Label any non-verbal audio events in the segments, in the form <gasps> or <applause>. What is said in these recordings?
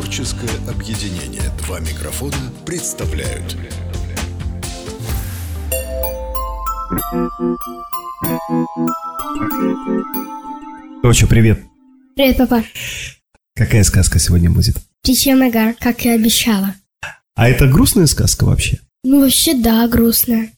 Творческое объединение «Два микрофона» представляют. Доча, привет. Привет, папа. Какая сказка сегодня будет? Птичья нога, как и обещала. А это грустная сказка вообще? Ну, вообще, да, грустная.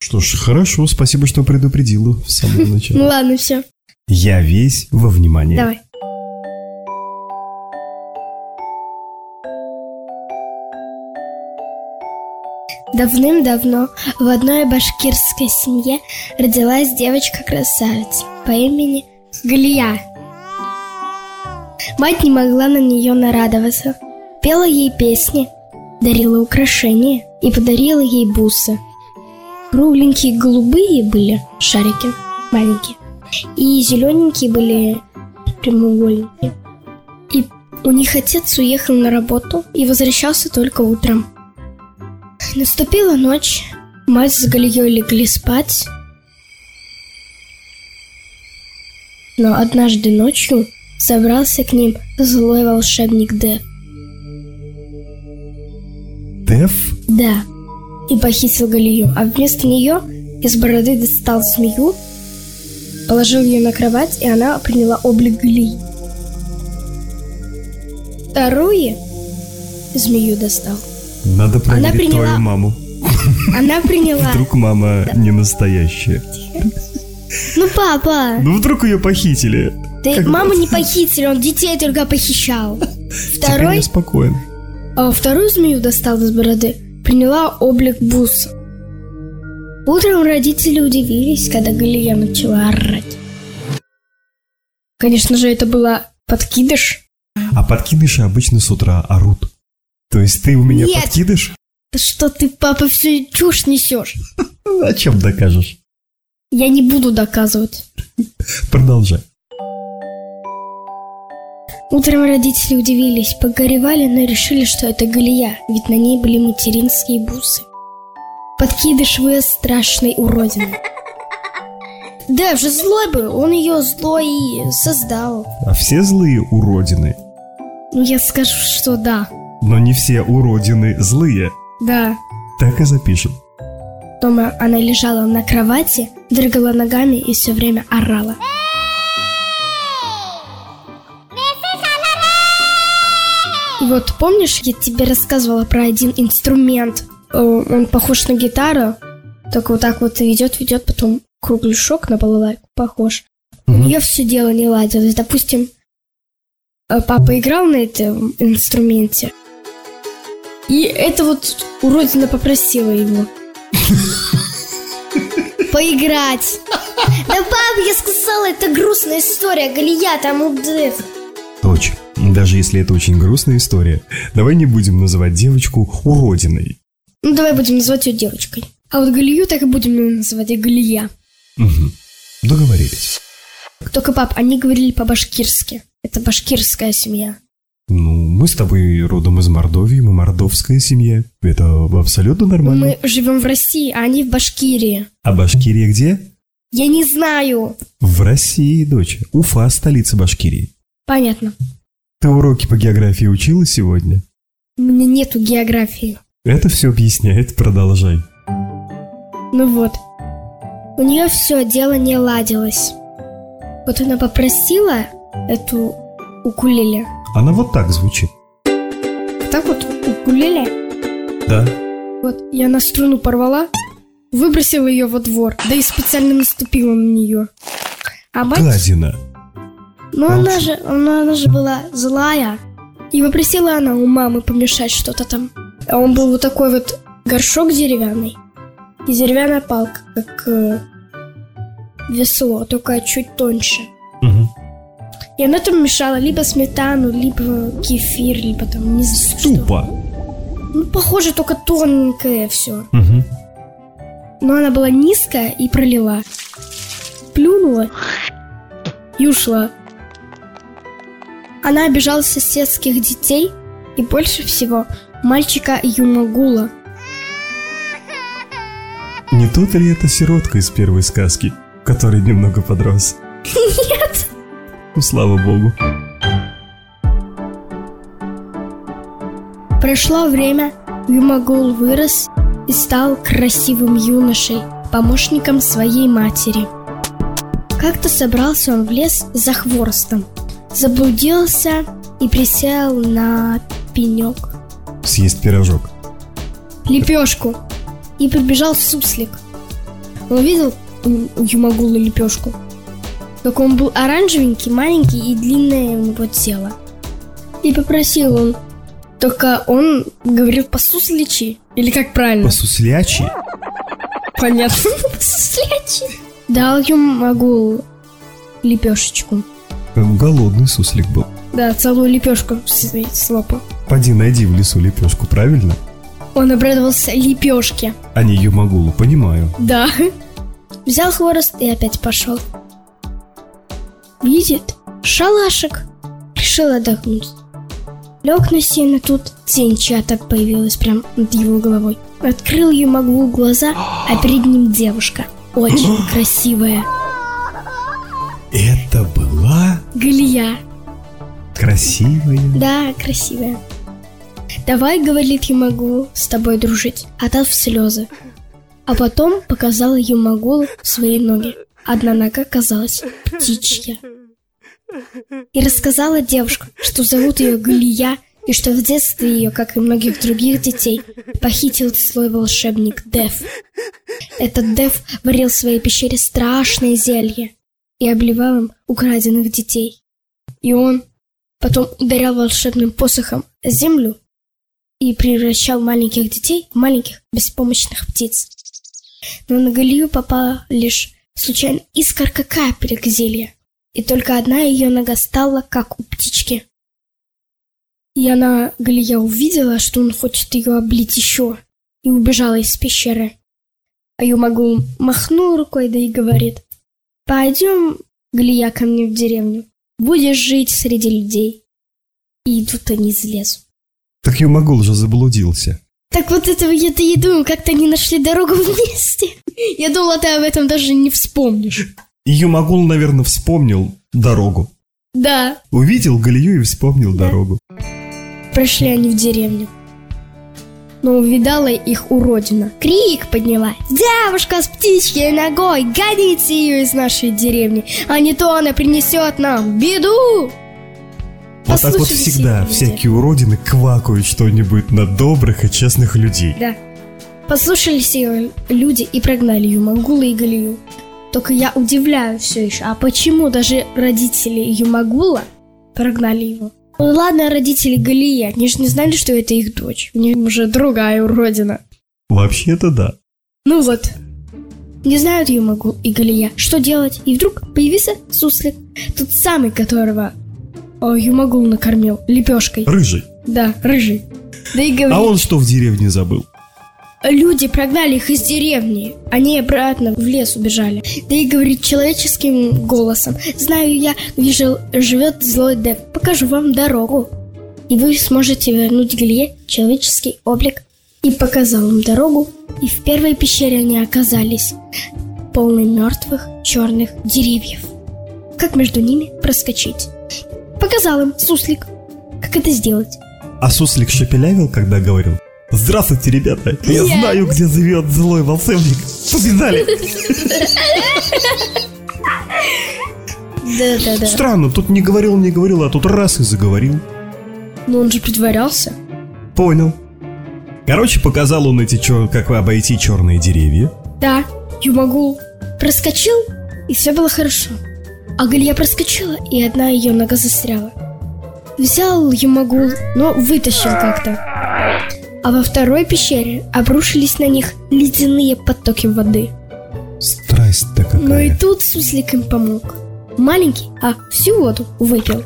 Что ж, хорошо, спасибо, что предупредила в самом <laughs> Ну начале. ладно, все. Я весь во внимании. Давай. Давным-давно в одной башкирской семье родилась девочка-красавица по имени Галия. Мать не могла на нее нарадоваться. Пела ей песни, дарила украшения и подарила ей бусы. Кругленькие голубые были шарики маленькие, и зелененькие были прямоугольники. И у них отец уехал на работу и возвращался только утром. Наступила ночь, мать с Галией легли спать. Но однажды ночью собрался к ним злой волшебник Дев. Деф? Да, и похитил Галию, а вместо нее из бороды достал змею, положил ее на кровать, и она приняла облик Галии. Вторую змею достал. Надо проверить приняла- твою маму. Она приняла... Вдруг мама не настоящая. Ну, папа, Ну вдруг ее похитили. ты Как- маму не похитили, он детей только похищал. Теперь Второй, я спокоен. а вторую змею достал из бороды, приняла облик буса. Утром родители удивились, когда Галия начала орать. Конечно же, это была подкидыш. А подкидыши обычно с утра орут. То есть ты у меня Нет. подкидыш? Да что ты, папа, всю чушь несешь? <laughs> О чем докажешь? Я не буду доказывать. Продолжай. Утром родители удивились, погоревали, но решили, что это Галия, ведь на ней были материнские бусы. Подкидыш вырос страшной уродиной. <laughs> Да, же злой был, он ее злой и создал. А все злые уродины. Ну, я скажу, что да. Но не все уродины злые. Да. Так и запишем. Дома она лежала на кровати, дрыгала ногами и все время орала. И вот помнишь, я тебе рассказывала про один инструмент? Э, Он похож на гитару, только вот так вот ведет, ведет, потом кругляшок на балалайку похож. У Мгм. нее все дело не ладилось. Допустим, э, папа играл на этом инструменте, и это вот уродина попросила его. Поиграть. Да, пап, я сказала, это грустная история. Галия там у Дэв. Дочь, даже если это очень грустная история, давай не будем называть девочку уродиной. Ну, давай будем называть ее девочкой. А вот Галию так и будем называть и Галия. Угу. Договорились. Только, пап, они говорили по-башкирски. Это башкирская семья. Мы с тобой родом из Мордовии, мы мордовская семья. Это абсолютно нормально. Мы живем в России, а они в Башкирии. А Башкирия где? Я не знаю. В России, дочь. Уфа, столица Башкирии. Понятно. Ты уроки по географии учила сегодня? У меня нету географии. Это все объясняет, продолжай. Ну вот. У нее все дело не ладилось. Вот она попросила эту укулеле. Она вот так звучит. Так вот, укулеле. Да. Вот, я на струну порвала, выбросила ее во двор, да и специально наступила на нее. А мать, Гадина. ну она же, она, она же была злая. И попросила она у мамы помешать что-то там. А он был вот такой вот горшок деревянный. И деревянная палка, как э, весло, только чуть тоньше. Мгм. И она там мешала либо сметану, либо кефир, либо там не знаю что. Тупо. Ну, похоже, только тоненькое все. Мгм. Но она была низкая и пролила. Плюнула и ушла. Она обижала соседских детей и больше всего мальчика Юмагула. Не тот ли это сиротка из первой сказки, который немного подрос? <laughs> Нет. Ну, слава богу. Прошло время, Юмагул вырос и стал красивым юношей, помощником своей матери. Как-то собрался он в лес за хворостом, заблудился и присел на пенек. Съесть пирожок. Лепешку. И прибежал суслик. Он увидел Юмагула лепешку. Только он был оранжевенький, маленький и длинное у него тело. И попросил он. Только он говорил по-сусличи. Или как правильно? По-суслячи? Понятно. <laughs> По-суслячи. Дал Юмагул лепешечку. Голодный суслик был. Да, целую лепешку слопал. Поди найди в лесу лепешку, правильно? Он обрадовался лепешке. А не Юмагулу, понимаю. Да. Взял хворост и опять пошел. Видит, шалашик. Решил отдохнуть. Лег на сено, тут тень чья-то появилась прямо над его головой. Открыл Юмагул глаза, а перед ним девушка. Очень <gasps> красивая. Это была Галия. красивая. Да, красивая. Давай, говорит Юмагул, с тобой дружить, отдав слезы. А потом показала Юмагулу свои ноги. Одна нога казалась птичья. И рассказала девушка, что зовут ее Галия, и что в детстве ее, как и многих других детей, похитил злой волшебник Дев. Этот Дев варил в своей пещере страшное зелье и обливал им украденных детей. И он потом ударял волшебным посохом землю и превращал маленьких детей в маленьких беспомощных птиц. Но на Галию попала лишь случайно искорка капелек зелья, и только одна ее нога стала, как у птички. И она, Галия, увидела, что он хочет ее облить еще, и убежала из пещеры. А Юмагул махнул рукой, да и говорит, «Пойдем, Галия, ко мне в деревню, будешь жить среди людей». И идут они из лесу. Так Юмагул же заблудился. Так вот этого я-то и думаю, как-то они нашли дорогу вместе. Я думала, ты об этом даже не вспомнишь. Юмагул, наверное, вспомнил дорогу. Да, Увидел Галию и вспомнил Да. дорогу. прошли они в деревню. Но увидала их уродина. Крик подняла. Девушка с птичьей ногой, гоните ее из нашей деревни, а не то она принесет нам беду. Вот так вот всегда всякие уродины квакают что-нибудь на добрых и честных людей. Да. Послушались ее люди и прогнали Юмагула и Галию. Только я удивляю все еще, а почему даже родители Юмагула прогнали его? Ну ладно, родители Галии, они же не знали, что это их дочь. У них уже другая уродина. Вообще-то да. Ну вот. Не знают Юмагул и Галия, что делать. И вдруг появился суслик. Тот самый, которого о, Юмагул накормил лепешкой. Рыжий. Да, рыжий. Да и говорит, А он что в деревне забыл? Люди прогнали их из деревни. Они обратно в лес убежали. Да и говорит человеческим голосом. Знаю я, где жил- живет злой Дев. Покажу вам дорогу. И вы сможете вернуть Галие человеческий облик. И показал им дорогу. И в первой пещере они оказались. Полной мертвых черных деревьев. Как между ними проскочить? Показал им суслик. Как это сделать? А суслик шепелявил, когда говорил Здравствуйте, ребята! Я Я- знаю, где живет злой волшебник! Побежали! Да-да-да. Странно, тут не говорил, не говорил, а тут раз и заговорил. Но он же притворялся. Понял. Короче, показал он эти, чё- как обойти черные деревья. Да, Юмагул проскочил, и все было хорошо. А Галия проскочила, и одна ее нога застряла. Взял Юмагул, но вытащил как-то. А во второй пещере обрушились на них ледяные потоки воды. Страсть-то какая. Но и тут суслик им помог. Маленький, а всю воду выпил.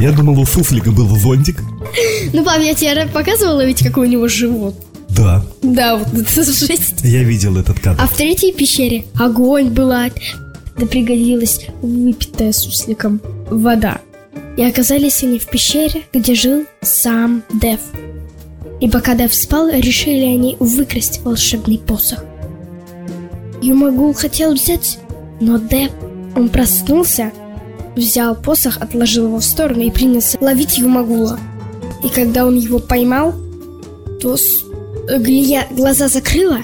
Я думал, у суслика был зонтик. <laughs> Ну, пап, я тебе показывала ведь, какой у него живот. Да, Да, вот это <laughs> жесть. я видел этот кадр. А в третьей пещере огонь была, да пригодилась выпитая сусликом вода. И оказались они в пещере, где жил сам Дев. И пока Дев спал, решили они выкрасть волшебный посох. Юмагул хотел взять, но Дев, он проснулся, взял посох, отложил его в сторону и принялся ловить Юмагула. И когда он его поймал, то с... Галия глаза закрыла.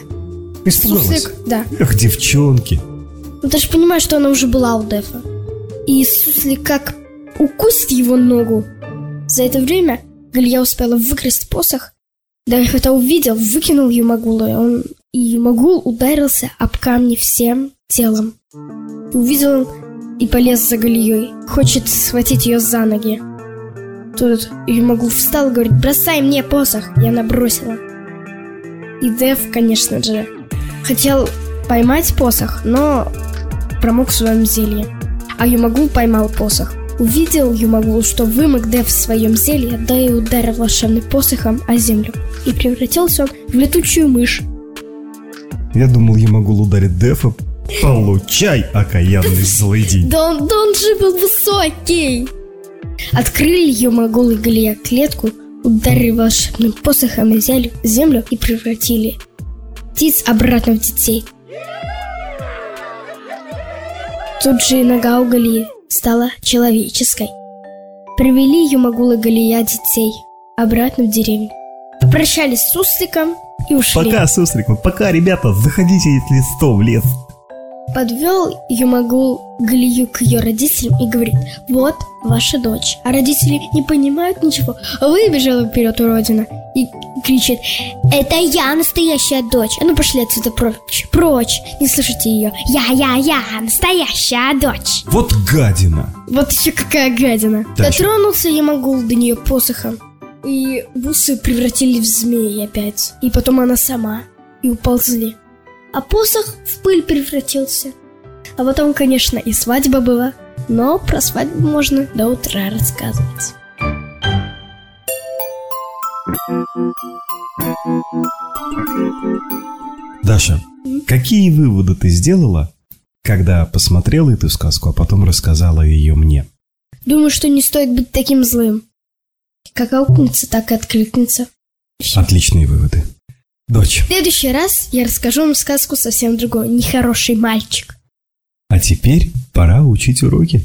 Испугалась. Суслик, да. Эх, девчонки. Ну ты же понимаешь, что она уже была у Дефа. И Суслик как укусит его ногу. За это время Галия успела выкрасть посох. Деф это увидел, выкинул Юмагула, и он и Юмагул ударился об камни всем телом. Увидел и полез за Галией. Хочет схватить ее за ноги. Тут Юмагул встал и говорит, бросай мне посох. И она бросила. И Дев, конечно же, хотел поймать посох, но промок в своем зелье. А Юмагул поймал посох. Увидел Юмагул, что вымок Дев в своем зелье, да и ударил волшебным посохом о землю. И превратился он в летучую мышь. Я думал, я могу ударить Дефа. Получай, окаянный злыдень. Да он, да он же был высокий! Открыли Юмагул и Галия клетку, ударили волшебным посохом о землю, землю и превратили птиц обратно в детей. Тут же и нога у Галии стала человеческой. Привели Юмагул и Галия детей обратно в деревню. Попрощались с Сусликом и ушли. Пока, Сусликов, пока, ребята, заходите, если что, в лес. Подвел Юмагул Галию к ее родителям и говорит, вот ваша дочь. А родители не понимают ничего. Выбежала вперед уродина и кричит, это я настоящая дочь. А ну пошли отсюда прочь, прочь, не слушайте ее. Я, я, я, настоящая дочь. Вот гадина. Вот еще какая гадина. Дальше. Дотронулся Ямагул до нее посохом. И бусы превратили в змеи опять. И потом она сама. И уползли. А посох в пыль превратился. А потом, конечно, и свадьба была. Но про свадьбу можно до утра рассказывать. Даша, какие выводы ты сделала, когда посмотрела эту сказку, а потом рассказала ее мне? Думаю, что не стоит быть таким злым. Как аукнется, так и откликнется. Отличные выводы. Дочь, В следующий раз я расскажу вам сказку совсем другой. Нехороший мальчик. а теперь пора учить уроки.